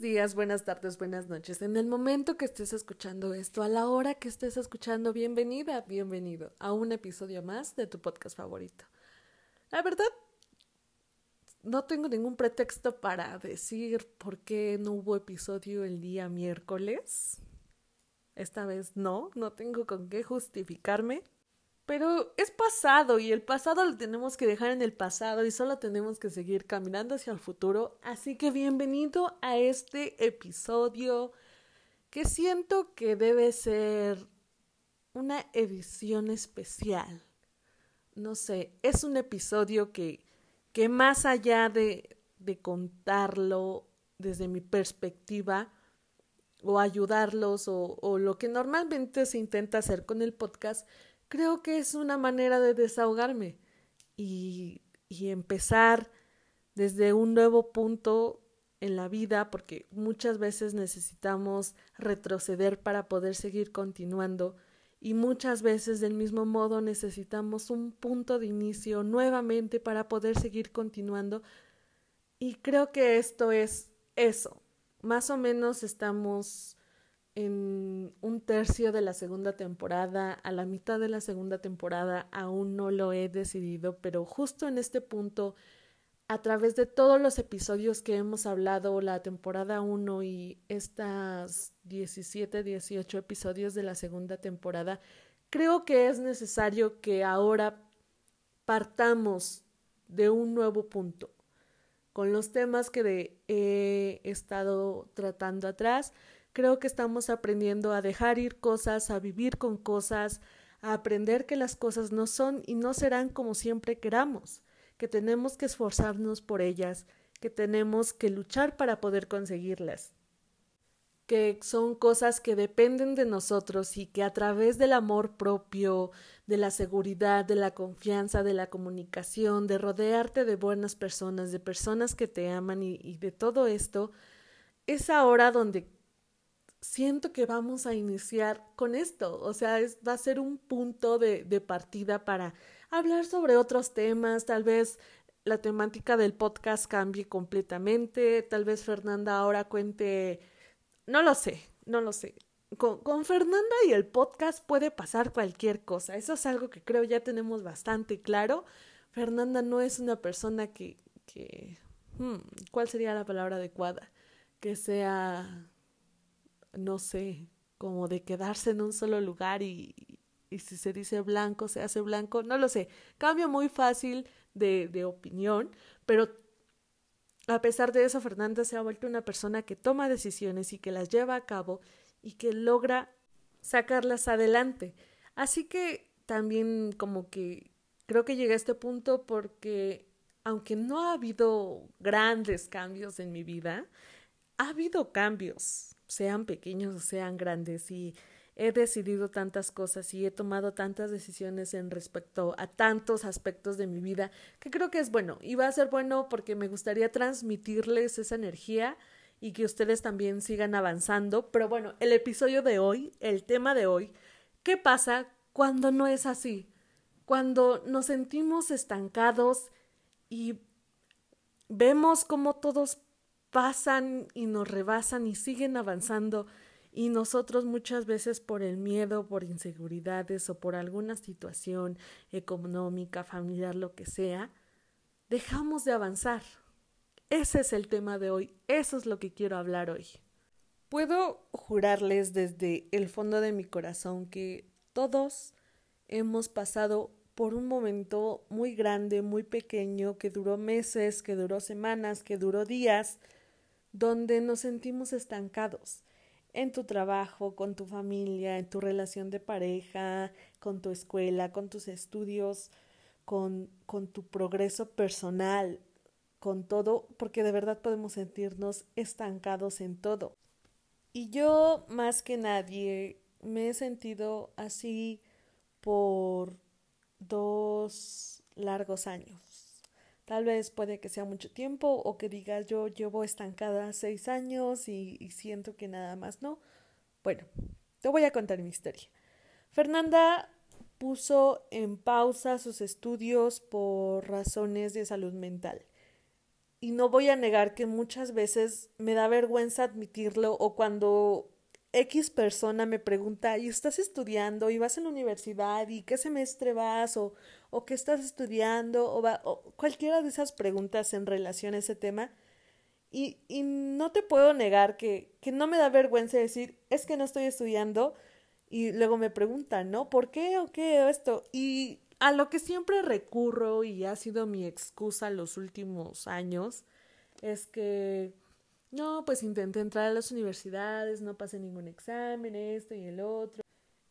Días, buenas tardes, buenas noches. En el momento que estés escuchando esto, a la hora que estés escuchando, bienvenida, bienvenido a un episodio más de tu podcast favorito. La verdad, no tengo ningún pretexto para decir por qué no hubo episodio el día miércoles. Esta vez no, no tengo con qué justificarme. Pero es pasado y el pasado lo tenemos que dejar en el pasado y solo tenemos que seguir caminando hacia el futuro. Así que bienvenido a este episodio que siento que debe ser una edición especial. No sé, es un episodio que, que más allá de, de contarlo desde mi perspectiva o ayudarlos o, o lo que normalmente se intenta hacer con el podcast, creo que es una manera de desahogarme y, empezar desde un nuevo punto en la vida, porque muchas veces necesitamos retroceder para poder seguir continuando y muchas veces del mismo modo necesitamos un punto de inicio nuevamente para poder seguir continuando y creo que esto es eso. Más o menos estamos en un tercio de la segunda temporada, a la mitad de la segunda temporada, aún no lo he decidido, pero justo en este punto, a través de todos los episodios que hemos hablado, la temporada 1 y estas 17, 18 episodios de la segunda temporada, creo que es necesario que ahora partamos de un nuevo punto. Con los temas que he estado tratando atrás, creo que estamos aprendiendo a dejar ir cosas, a vivir con cosas, a aprender que las cosas no son y no serán como siempre queramos, que tenemos que esforzarnos por ellas, que tenemos que luchar para poder conseguirlas, que son cosas que dependen de nosotros y que a través del amor propio, de la seguridad, de la confianza, de la comunicación, de rodearte de buenas personas, de personas que te aman y, de todo esto, es ahora donde siento que vamos a iniciar con esto, o sea, es, va a ser un punto de, de partida para hablar sobre otros temas, tal vez la temática del podcast cambie completamente, tal vez Fernanda ahora cuente, no lo sé, no lo sé. Con, con, Fernanda y el podcast puede pasar cualquier cosa, eso es algo que creo ya tenemos bastante claro. Fernanda no es una persona que, que hmm, ¿cuál sería la palabra adecuada? Que sea no sé, como de quedarse en un solo lugar y, y si se dice blanco, se hace blanco, no lo sé. Cambio muy fácil de, de opinión, pero a pesar de eso, Fernanda se ha vuelto una persona que toma decisiones y que las lleva a cabo y que logra sacarlas adelante. Así que también como que creo que llegué a este punto porque aunque no ha habido grandes cambios en mi vida, ha habido cambios sean pequeños o sean grandes, y he decidido tantas cosas y he tomado tantas decisiones en respecto a tantos aspectos de mi vida que creo que es bueno y va a ser bueno porque me gustaría transmitirles esa energía y que ustedes también sigan avanzando. Pero bueno, el episodio de hoy, el tema de hoy, ¿qué pasa cuando no es así? Cuando nos sentimos estancados y vemos como todos pasan y nos rebasan y siguen avanzando y nosotros muchas veces por el miedo, por inseguridades o por alguna situación económica, familiar, lo que sea, dejamos de avanzar. Ese es el tema de hoy, eso es lo que quiero hablar hoy. Puedo jurarles desde el fondo de mi corazón que todos hemos pasado por un momento muy grande, muy pequeño, que duró meses, que duró semanas, que duró días, donde nos sentimos estancados en tu trabajo, con tu familia, en tu relación de pareja, con tu escuela, con tus estudios, con, con tu progreso personal, con todo, porque de verdad podemos sentirnos estancados en todo. Y yo, más que nadie, me he sentido así por dos largos años. Tal vez puede que sea mucho tiempo o que digas yo llevo estancada seis años y, siento que nada más no. Bueno, te voy a contar mi historia. Fernanda puso en pausa sus estudios por razones de salud mental. y no voy a negar que muchas veces me da vergüenza admitirlo o cuando X persona me pregunta, ¿y estás estudiando? ¿Y vas a la universidad? ¿Y qué semestre vas? ¿O, o qué estás estudiando? O, va, o cualquiera de esas preguntas en relación a ese tema. Y, y no te puedo negar que, que no me da vergüenza decir, es que no estoy estudiando. Y luego me preguntan, ¿no? ¿Por qué o qué esto? Y a lo que siempre recurro y ha sido mi excusa los últimos años es que no, pues intenté entrar a las universidades, no pasé ningún examen, esto y el otro.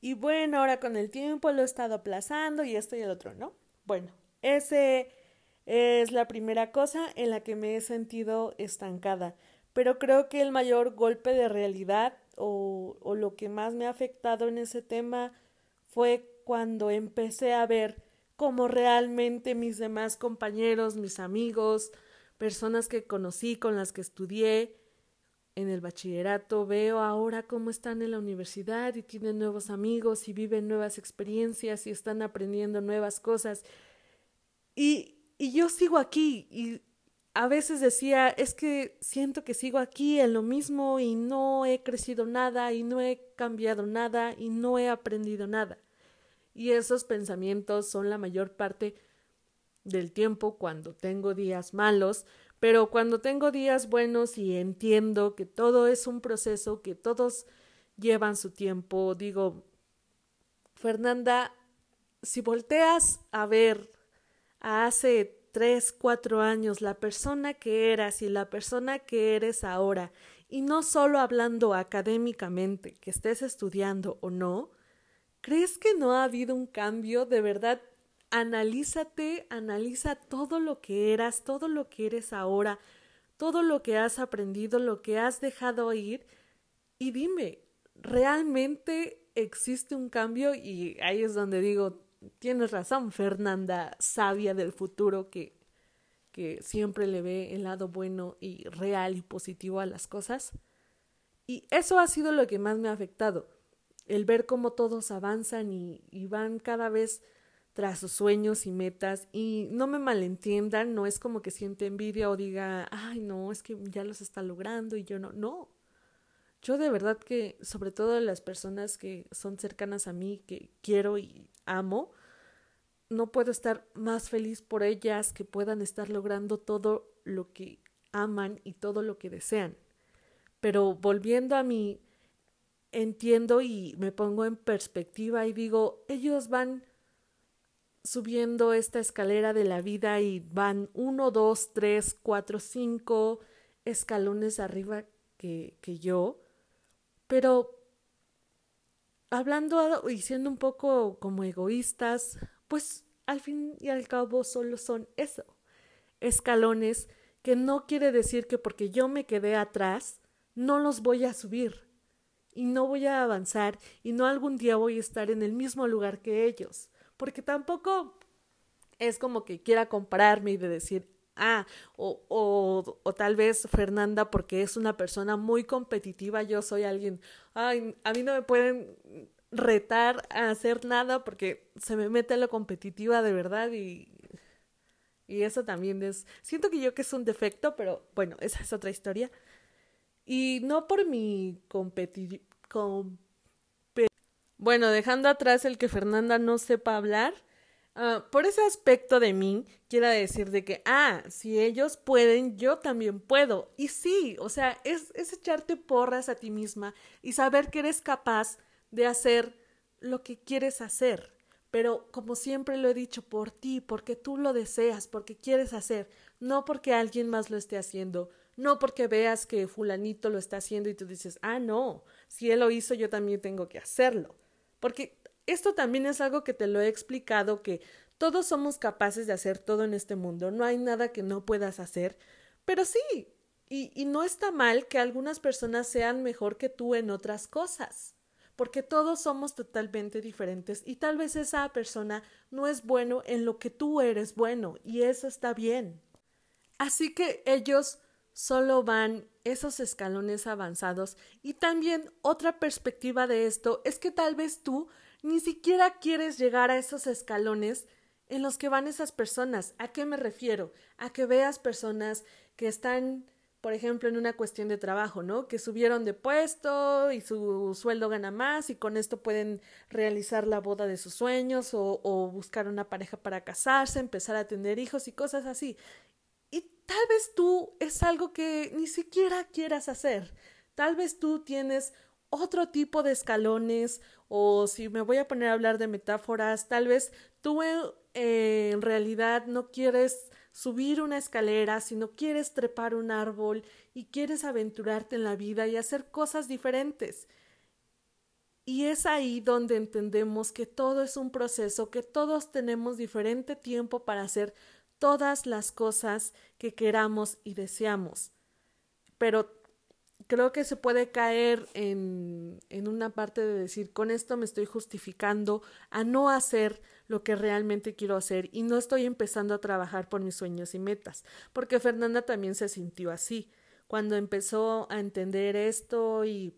Y bueno, ahora con el tiempo lo he estado aplazando y esto y el otro, ¿no? Bueno, ese es la primera cosa en la que me he sentido estancada. Pero creo que el mayor golpe de realidad o, o lo que más me ha afectado en ese tema fue cuando empecé a ver cómo realmente mis demás compañeros, mis amigos, personas que conocí, con las que estudié en el bachillerato, veo ahora cómo están en la universidad y tienen nuevos amigos y viven nuevas experiencias y están aprendiendo nuevas cosas. Y, y yo sigo aquí y a veces decía, es que siento que sigo aquí en lo mismo y no he crecido nada y no he cambiado nada y no he aprendido nada. Y esos pensamientos son la mayor parte del tiempo cuando tengo días malos, pero cuando tengo días buenos y entiendo que todo es un proceso, que todos llevan su tiempo, digo, Fernanda, si volteas a ver a hace tres, cuatro años la persona que eras y la persona que eres ahora, y no solo hablando académicamente, que estés estudiando o no, ¿Crees que no ha habido un cambio? De verdad, analízate, analiza todo lo que eras, todo lo que eres ahora, todo lo que has aprendido, lo que has dejado ir y dime, ¿realmente existe un cambio? Y ahí es donde digo, tienes razón, Fernanda, sabia del futuro que que siempre le ve el lado bueno y real y positivo a las cosas. Y eso ha sido lo que más me ha afectado el ver cómo todos avanzan y, y, van cada vez tras sus sueños y metas y no me malentiendan, no es como que siente envidia o diga, ay no, es que ya los está logrando y yo no, no. Yo de verdad que, sobre todo las personas que son cercanas a mí, que quiero y amo, no puedo estar más feliz por ellas que puedan estar logrando todo lo que aman y todo lo que desean. Pero volviendo a mi entiendo y me pongo en perspectiva y digo, ellos van subiendo esta escalera de la vida y van uno, dos, tres, cuatro, cinco escalones arriba que, que yo, pero hablando y siendo un poco como egoístas, pues al fin y al cabo solo son eso, escalones que no quiere decir que porque yo me quedé atrás, no los voy a subir y no voy a avanzar y no algún día voy a estar en el mismo lugar que ellos, porque tampoco es como que quiera compararme y de decir, ah, o, o, o, tal vez Fernanda, porque es una persona muy competitiva, yo soy alguien, ay, a mí no me pueden retar a hacer nada porque se me mete lo competitiva de verdad y, y eso también es, siento que yo que es un defecto, pero bueno, esa es otra historia. Y no por mi competitividad bueno, dejando atrás el que Fernanda no sepa hablar, uh, por ese aspecto de mí, quiero decir de que, ah, si ellos pueden, yo también puedo. Y sí, o sea, es, es echarte porras a ti misma y saber que eres capaz de hacer lo que quieres hacer. Pero como siempre lo he dicho, por ti, porque tú lo deseas, porque quieres hacer, no porque alguien más lo esté haciendo, no porque veas que fulanito lo está haciendo y tú dices, ah, no, si él lo hizo, yo también tengo que hacerlo. Porque esto también es algo que te lo he explicado, que todos somos capaces de hacer todo en este mundo, no hay nada que no puedas hacer, pero sí, y, no está mal que algunas personas sean mejor que tú en otras cosas, porque todos somos totalmente diferentes y tal vez esa persona no es bueno en lo que tú eres bueno, y eso está bien. Así que ellos solo van esos escalones avanzados y también otra perspectiva de esto es que tal vez tú ni siquiera quieres llegar a esos escalones en los que van esas personas. ¿A qué me refiero? A que veas personas que están, por ejemplo, en una cuestión de trabajo, ¿no? Que subieron de puesto y su sueldo gana más y con esto pueden realizar la boda de sus sueños o, o buscar una pareja para casarse, empezar a tener hijos y cosas así. Tal vez tú es algo que ni siquiera quieras hacer. Tal vez tú tienes otro tipo de escalones o si me voy a poner a hablar de metáforas, tal vez tú eh, en realidad no quieres subir una escalera, sino quieres trepar un árbol y quieres aventurarte en la vida y hacer cosas diferentes. Y es ahí donde entendemos que todo es un proceso, que todos tenemos diferente tiempo para hacer todas las cosas que queramos y deseamos. Pero creo que se puede caer en, en una parte de decir, con esto me estoy justificando a no hacer lo que realmente quiero hacer y no estoy empezando a trabajar por mis sueños y metas, porque Fernanda también se sintió así. Cuando empezó a entender esto y,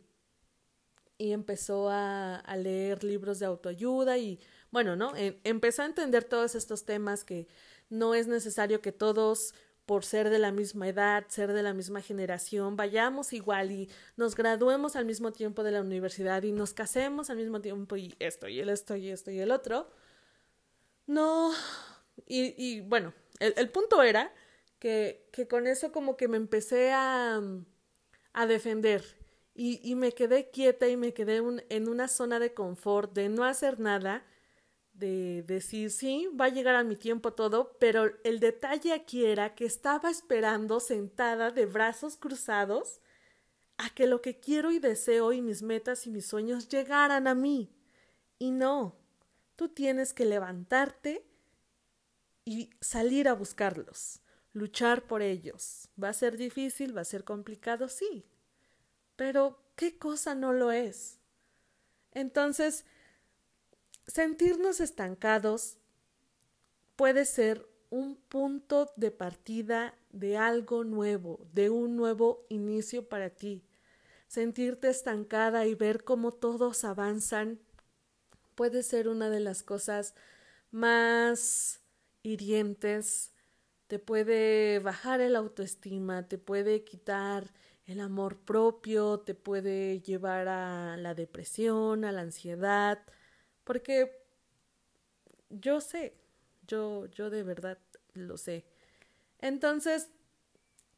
y empezó a, a leer libros de autoayuda y bueno, ¿no? empezó a entender todos estos temas que no es necesario que todos por ser de la misma edad, ser de la misma generación, vayamos igual y nos graduemos al mismo tiempo de la universidad y nos casemos al mismo tiempo y esto y el esto y esto y el otro. No, y, y bueno, el, el, punto era que, que con eso como que me empecé a, a defender y, y me quedé quieta y me quedé en una zona de confort, de no hacer nada de decir, sí, va a llegar a mi tiempo todo, pero el detalle aquí era que estaba esperando sentada de brazos cruzados a que lo que quiero y deseo y mis metas y mis sueños llegaran a mí. Y no, tú tienes que levantarte y salir a buscarlos, luchar por ellos. Va a ser difícil, va a ser complicado, sí, pero ¿qué cosa no lo es? Entonces, sentirnos estancados puede ser un punto de partida de algo nuevo, de un nuevo inicio para ti. Sentirte estancada y ver cómo todos avanzan puede ser una de las cosas más hirientes, te puede bajar el autoestima, te puede quitar el amor propio, te puede llevar a la depresión, a la ansiedad, porque yo sé, yo, yo de verdad lo sé. Entonces,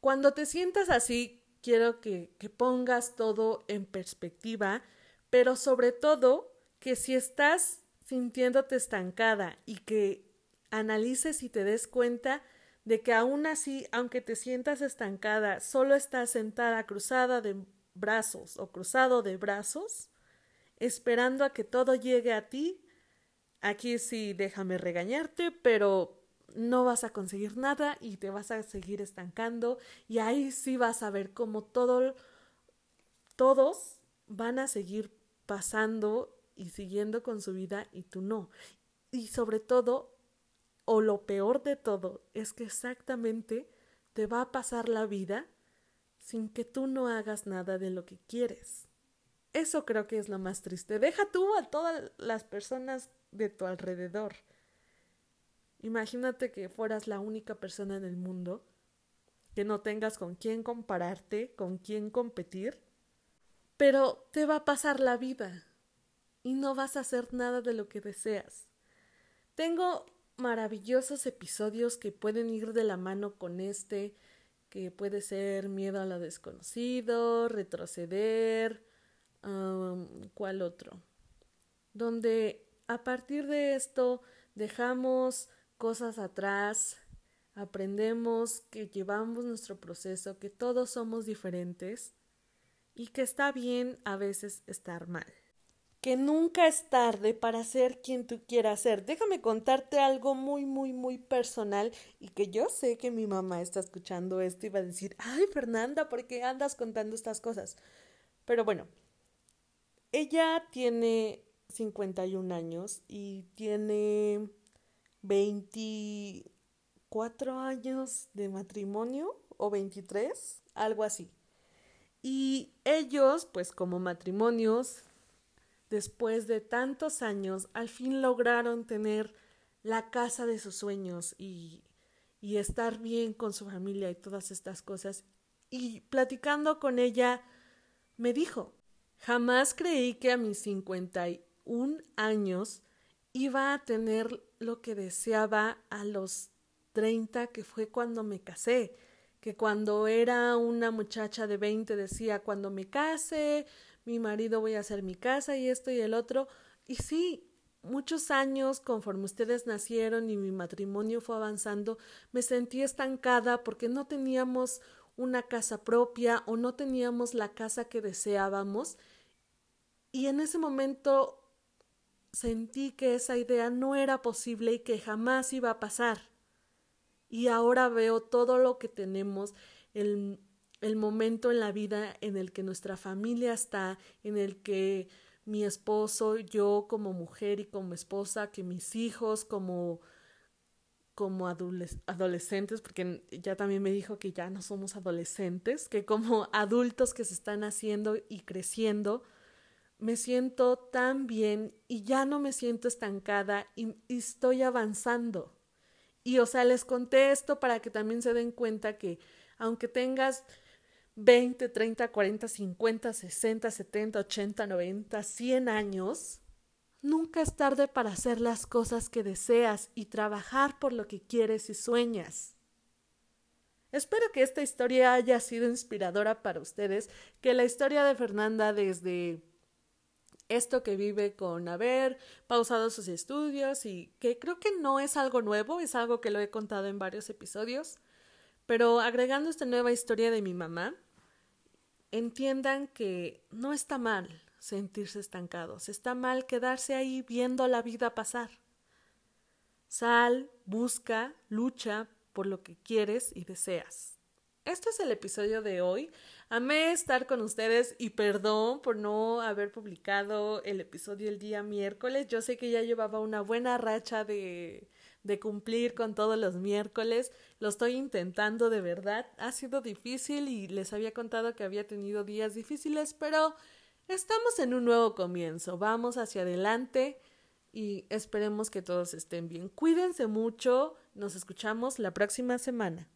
cuando te sientas así, quiero que, que pongas todo en perspectiva, pero sobre todo que si estás sintiéndote estancada y que analices y te des cuenta de que aún así, aunque te sientas estancada, solo estás sentada cruzada de brazos o cruzado de brazos, esperando a que todo llegue a ti. Aquí sí déjame regañarte, pero no vas a conseguir nada y te vas a seguir estancando y ahí sí vas a ver cómo todo todos van a seguir pasando y siguiendo con su vida y tú no. Y sobre todo, o lo peor de todo, es que exactamente te va a pasar la vida sin que tú no hagas nada de lo que quieres. Eso creo que es lo más triste. Deja tú a todas las personas de tu alrededor. Imagínate que fueras la única persona en el mundo que no tengas con quién compararte, con quién competir, pero te va a pasar la vida y no vas a hacer nada de lo que deseas. Tengo maravillosos episodios que pueden ir de la mano con este, que puede ser miedo a lo desconocido, retroceder, ¿Cuál otro? Donde a partir de esto dejamos cosas atrás, aprendemos que llevamos nuestro proceso, que todos somos diferentes y que está bien a veces estar mal. Que nunca es tarde para ser quien tú quieras ser. Déjame contarte algo muy, muy, muy personal y que yo sé que mi mamá está escuchando esto y va a decir, ay Fernanda, ¿por qué andas contando estas cosas? Pero bueno, ella tiene 51 años y tiene 24 años de matrimonio o 23, algo así. Y ellos, pues como matrimonios, después de tantos años, al fin lograron tener la casa de sus sueños y, y estar bien con su familia y todas estas cosas. Y platicando con ella, me dijo, jamás creí que a mis 51 años iba a tener lo que deseaba a los 30, que fue cuando me casé, que cuando era una muchacha de 20 decía, cuando me case, mi marido voy a hacer mi casa y esto y el otro. Y sí, muchos años conforme ustedes nacieron y mi matrimonio fue avanzando, me sentí estancada porque no teníamos una casa propia o no teníamos la casa que deseábamos. Y en ese momento sentí que esa idea no era posible y que jamás iba a pasar. Y ahora veo todo lo que tenemos, el, el momento en la vida en el que nuestra familia está, en el que mi esposo, yo como mujer y como esposa, que mis hijos como como adolescentes, porque ya también me dijo que ya no somos adolescentes, que como adultos que se están haciendo y creciendo, me siento tan bien y ya no me siento estancada y, estoy avanzando. Y o sea, les conté esto para que también se den cuenta que aunque tengas 20, 30, 40, 50, 60, 70, 80, 90, 100 años, nunca es tarde para hacer las cosas que deseas y trabajar por lo que quieres y sueñas. Espero que esta historia haya sido inspiradora para ustedes, que la historia de Fernanda desde esto que vive con haber pausado sus estudios y que creo que no es algo nuevo, es algo que lo he contado en varios episodios, pero agregando esta nueva historia de mi mamá, entiendan que no está mal sentirse estancados, está mal quedarse ahí viendo la vida pasar. Sal, busca, lucha por lo que quieres y deseas. Este es el episodio de hoy. Amé estar con ustedes y perdón por no haber publicado el episodio el día miércoles. Yo sé que ya llevaba una buena racha de de cumplir con todos los miércoles. Lo estoy intentando de verdad. Ha sido difícil y les había contado que había tenido días difíciles, pero estamos en un nuevo comienzo. Vamos hacia adelante y esperemos que todos estén bien. Cuídense mucho. Nos escuchamos la próxima semana.